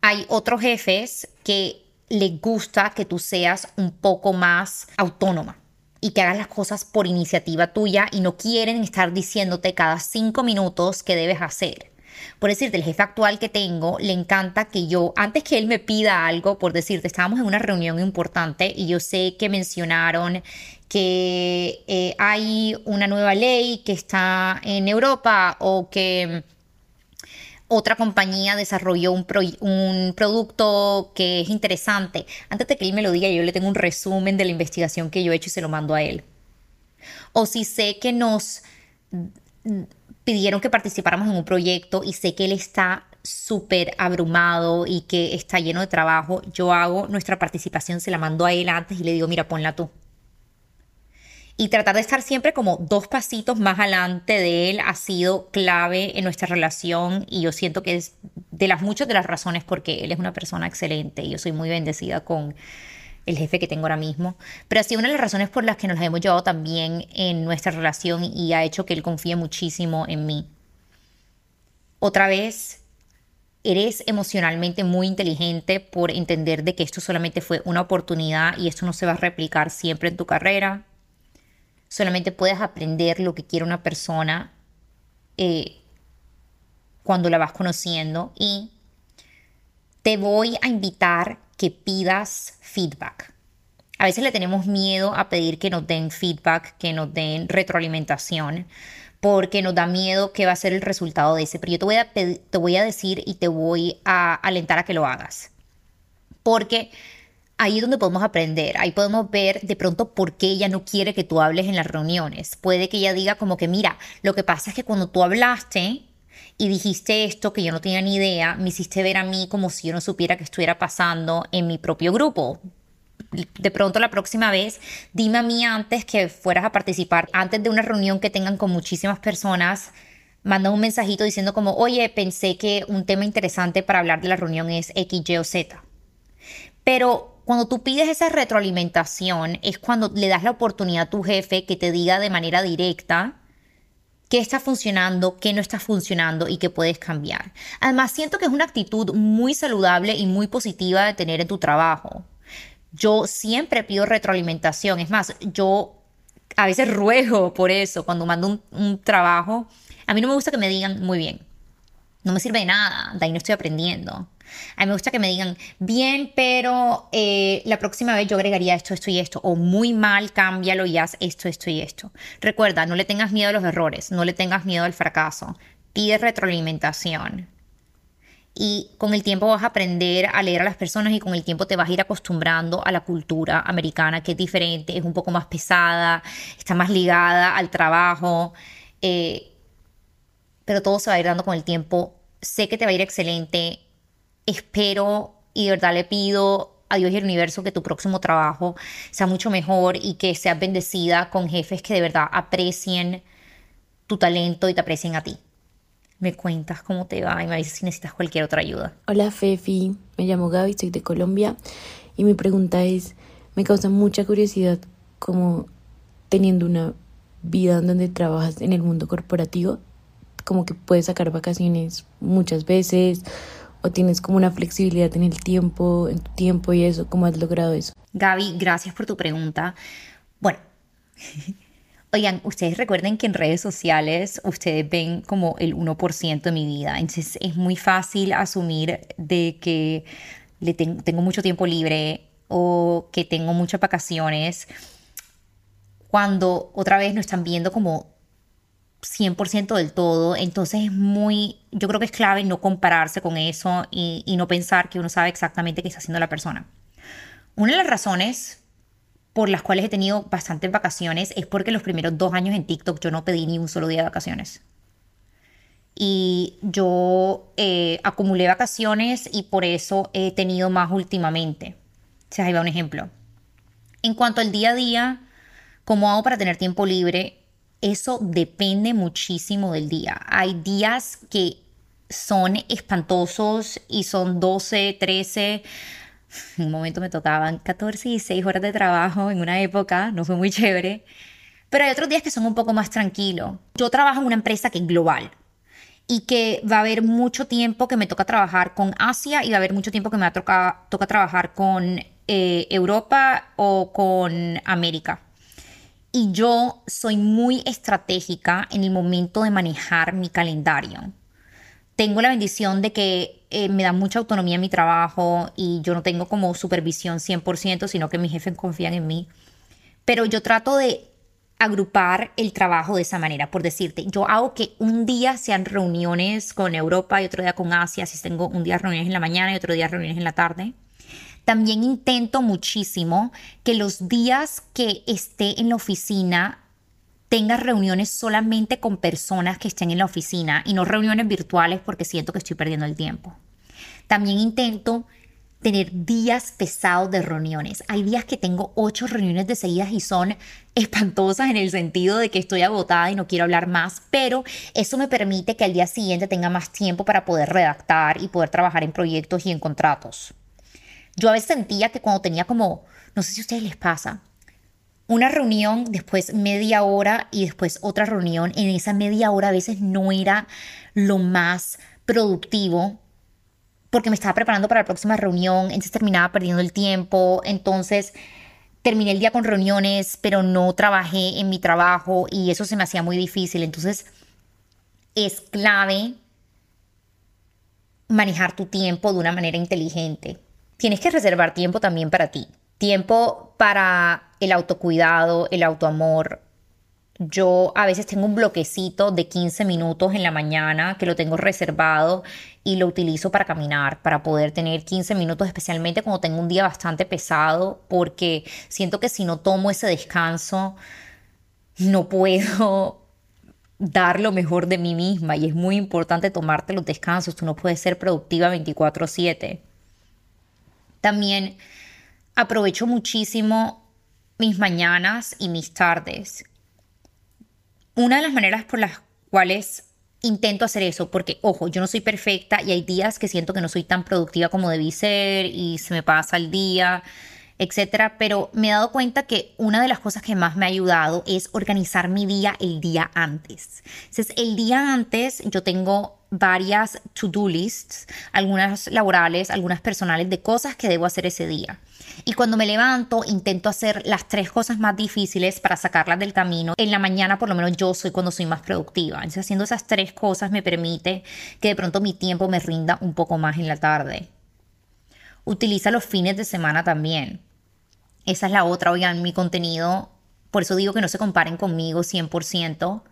hay otros jefes que les gusta que tú seas un poco más autónoma y que hagas las cosas por iniciativa tuya y no quieren estar diciéndote cada cinco minutos qué debes hacer. Por decirte, el jefe actual que tengo le encanta que yo, antes que él me pida algo, por decirte, estábamos en una reunión importante y yo sé que mencionaron que eh, hay una nueva ley que está en Europa o que otra compañía desarrolló un, un, producto que es interesante. Antes de que él me lo diga, yo le tengo un resumen de la investigación que yo he hecho y se lo mando a él. O si sé que nos pidieron que participáramos en un proyecto y sé que él está súper abrumado y que está lleno de trabajo, yo hago nuestra participación, se la mando a él antes y le digo, mira, ponla tú y tratar de estar siempre como dos pasitos más adelante de él ha sido clave en nuestra relación y yo siento que es de las muchas de las razones porque él es una persona excelente y yo soy muy bendecida con el jefe que tengo ahora mismo, pero ha sido una de las razones por las que nos hemos llevado también en nuestra relación y ha hecho que él confíe muchísimo en mí. Otra vez, eres emocionalmente muy inteligente por entender de que esto solamente fue una oportunidad y esto no se va a replicar siempre en tu carrera Solamente puedes aprender lo que quiere una persona eh, cuando la vas conociendo y te voy a invitar que pidas feedback. A veces le tenemos miedo a pedir que nos den feedback, que nos den retroalimentación, porque nos da miedo que va a ser el resultado de ese. Pero yo te voy a, te voy a decir y te voy a alentar a que lo hagas. Porque ahí es donde podemos aprender, ahí podemos ver de pronto por qué ella no quiere que tú hables en las reuniones. Puede que ella diga como que, mira, lo que pasa es que cuando tú hablaste y dijiste esto que yo no tenía ni idea, me hiciste ver a mí como si yo no supiera que estuviera pasando en mi propio grupo. De pronto la próxima vez, dime a mí antes que fueras a participar, antes de una reunión que tengan con muchísimas personas, manda un mensajito diciendo como, oye, pensé que un tema interesante para hablar de la reunión es X, Y o Z. Pero cuando tú pides esa retroalimentación es cuando le das la oportunidad a tu jefe que te diga de manera directa qué está funcionando, qué no está funcionando y qué puedes cambiar. Además, siento que es una actitud muy saludable y muy positiva de tener en tu trabajo. Yo siempre pido retroalimentación. Es más, yo a veces ruego por eso cuando mando un, trabajo. A mí no me gusta que me digan muy bien. No me sirve de nada, de ahí no estoy aprendiendo. A mí me gusta que me digan, bien, pero eh, la próxima vez yo agregaría esto, esto y esto. O muy mal, cámbialo y haz esto, esto y esto. Recuerda, no le tengas miedo a los errores, no le tengas miedo al fracaso. Pide retroalimentación. Y con el tiempo vas a aprender a leer a las personas y con el tiempo te vas a ir acostumbrando a la cultura americana, que es diferente, es un poco más pesada, está más ligada al trabajo. Eh, pero todo se va a ir dando con el tiempo. Sé que te va a ir excelente espero y de verdad le pido a Dios y al universo que tu próximo trabajo sea mucho mejor y que seas bendecida con jefes que de verdad aprecien tu talento y te aprecien a ti. Me cuentas cómo te va y me dices si necesitas cualquier otra ayuda. Hola Fefi, me llamo Gaby, soy de Colombia y mi pregunta es, me causa mucha curiosidad como teniendo una vida en donde trabajas en el mundo corporativo, como que puedes sacar vacaciones muchas veces o tienes como una flexibilidad en el tiempo, en tu tiempo y eso, ¿cómo has logrado eso? Gaby, gracias por tu pregunta. Bueno, oigan, ustedes recuerden que en redes sociales ustedes ven como el 1% de mi vida, entonces es muy fácil asumir de que le tengo mucho tiempo libre o que tengo muchas vacaciones cuando otra vez no están viendo como 100% del todo, entonces es muy, yo creo que es clave no compararse con eso y, no pensar que uno sabe exactamente qué está haciendo la persona. Una de las razones por las cuales he tenido bastantes vacaciones es porque los primeros dos años en TikTok yo no pedí ni un solo día de vacaciones. Y yo eh, acumulé vacaciones y por eso he tenido más últimamente. O sea, ahí va un ejemplo. En cuanto al día a día, ¿cómo hago para tener tiempo libre? Eso depende muchísimo del día. Hay días que son espantosos y son 12, 13, en un momento me tocaban 14 y 6 horas de trabajo en una época, no fue muy chévere, pero hay otros días que son un poco más tranquilos. Yo trabajo en una empresa que es global y que va a haber mucho tiempo que me toca trabajar con Asia y va a haber mucho tiempo que me toca, toca trabajar con eh, Europa o con América. Y yo soy muy estratégica en el momento de manejar mi calendario. Tengo la bendición de que eh, me da mucha autonomía en mi trabajo y yo no tengo como supervisión 100%, sino que mis jefes confían en mí. Pero yo trato de agrupar el trabajo de esa manera. Por decirte, yo hago que un día sean reuniones con Europa y otro día con Asia, si tengo un día reuniones en la mañana y otro día reuniones en la tarde. También intento muchísimo que los días que esté en la oficina tenga reuniones solamente con personas que estén en la oficina y no reuniones virtuales porque siento que estoy perdiendo el tiempo. También intento tener días pesados de reuniones. Hay días que tengo ocho reuniones de seguidas y son espantosas en el sentido de que estoy agotada y no quiero hablar más, pero eso me permite que al día siguiente tenga más tiempo para poder redactar y poder trabajar en proyectos y en contratos. Yo a veces sentía que cuando tenía como, no sé si a ustedes les pasa, una reunión, después media hora y después otra reunión, en esa media hora a veces no era lo más productivo porque me estaba preparando para la próxima reunión, entonces terminaba perdiendo el tiempo, entonces terminé el día con reuniones, pero no trabajé en mi trabajo y eso se me hacía muy difícil. Entonces es clave manejar tu tiempo de una manera inteligente tienes que reservar tiempo también para ti. Tiempo para el autocuidado, el autoamor. Yo a veces tengo un bloquecito de 15 minutos en la mañana que lo tengo reservado y lo utilizo para caminar, para poder tener 15 minutos, especialmente cuando tengo un día bastante pesado, porque siento que si no tomo ese descanso, no puedo dar lo mejor de mí misma y es muy importante tomarte los descansos. Tú no puedes ser productiva 24/7. También aprovecho muchísimo mis mañanas y mis tardes. Una de las maneras por las cuales intento hacer eso, porque ojo, yo no soy perfecta y hay días que siento que no soy tan productiva como debí ser y se me pasa el día, etcétera, pero me he dado cuenta que una de las cosas que más me ha ayudado es organizar mi día el día antes. Entonces, el día antes yo tengo varias to-do lists, algunas laborales, algunas personales, de cosas que debo hacer ese día. Y cuando me levanto, intento hacer las tres cosas más difíciles para sacarlas del camino. En la mañana, por lo menos yo soy cuando soy más productiva. Entonces, haciendo esas tres cosas me permite que de pronto mi tiempo me rinda un poco más en la tarde. Utiliza los fines de semana también. Esa es la otra, oigan, mi contenido, por eso digo que no se comparen conmigo 100%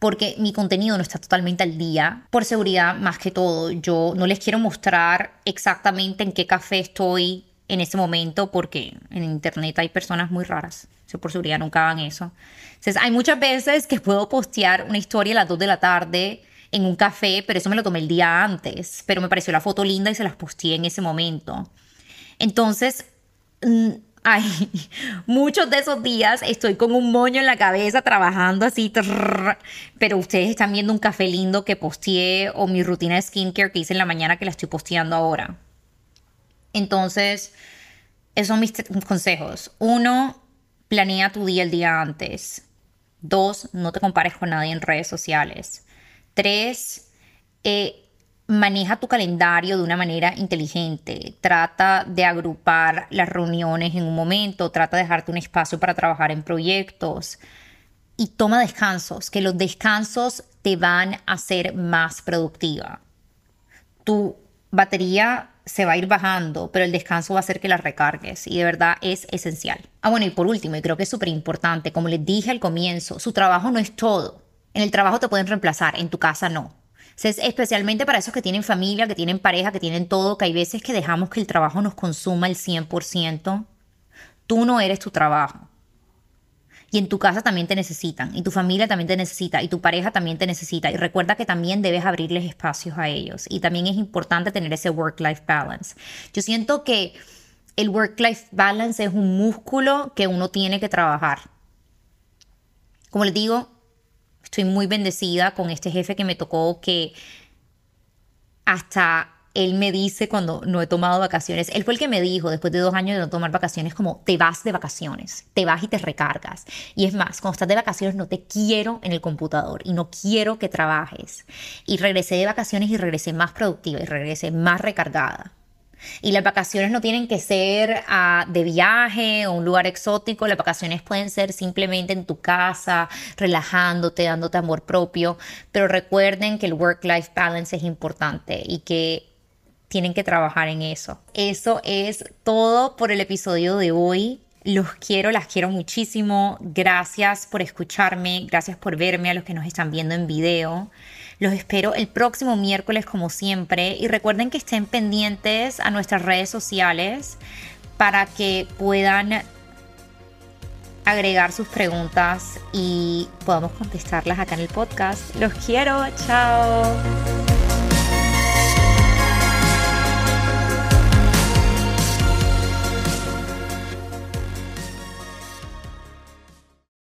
porque mi contenido no está totalmente al día. Por seguridad, más que todo, yo no les quiero mostrar exactamente en qué café estoy en ese momento porque en internet hay personas muy raras. Yo por seguridad nunca hagan eso. Entonces, hay muchas veces que puedo postear una historia a las 2 de la tarde en un café, pero eso me lo tomé el día antes, pero me pareció la foto linda y se las posteé en ese momento. Entonces, mm, ay, muchos de esos días estoy con un moño en la cabeza trabajando así, pero ustedes están viendo un café lindo que posteé o mi rutina de skincare que hice en la mañana que la estoy posteando ahora. Entonces, esos son mis consejos. Uno, planea tu día el día antes. Dos, no te compares con nadie en redes sociales. Tres, eh, maneja tu calendario de una manera inteligente. Trata de agrupar las reuniones en un momento, trata de dejarte un espacio para trabajar en proyectos y toma descansos, que los descansos te van a hacer más productiva. Tu batería se va a ir bajando, pero el descanso va a hacer que la recargues y de verdad es esencial. Ah, bueno, y por último, y creo que es súper importante, como les dije al comienzo, su trabajo no es todo. En el trabajo te pueden reemplazar, en tu casa no. Es especialmente para esos que tienen familia, que tienen pareja, que tienen todo, que hay veces que dejamos que el trabajo nos consuma el 100%. Tú no eres tu trabajo. Y en tu casa también te necesitan, y tu familia también te necesita, y tu pareja también te necesita. Y recuerda que también debes abrirles espacios a ellos. Y también es importante tener ese work-life balance. Yo siento que el work-life balance es un músculo que uno tiene que trabajar. Como les digo, estoy muy bendecida con este jefe que me tocó que hasta él me dice cuando no he tomado vacaciones, él fue el que me dijo después de dos años de no tomar vacaciones como te vas de vacaciones, te vas y te recargas. Y es más, cuando estás de vacaciones no te quiero en el computador y no quiero que trabajes. Y regresé de vacaciones y regresé más productiva y regresé más recargada. Y las vacaciones no tienen que ser ah, de viaje o un lugar exótico, las vacaciones pueden ser simplemente en tu casa, relajándote, dándote amor propio, pero recuerden que el work-life balance es importante y que tienen que trabajar en eso. Eso es todo por el episodio de hoy. Los quiero, las quiero muchísimo. Gracias por escucharme, gracias por verme a los que nos están viendo en video. Los espero el próximo miércoles como siempre y recuerden que estén pendientes a nuestras redes sociales para que puedan agregar sus preguntas y podamos contestarlas acá en el podcast. Los quiero, chao.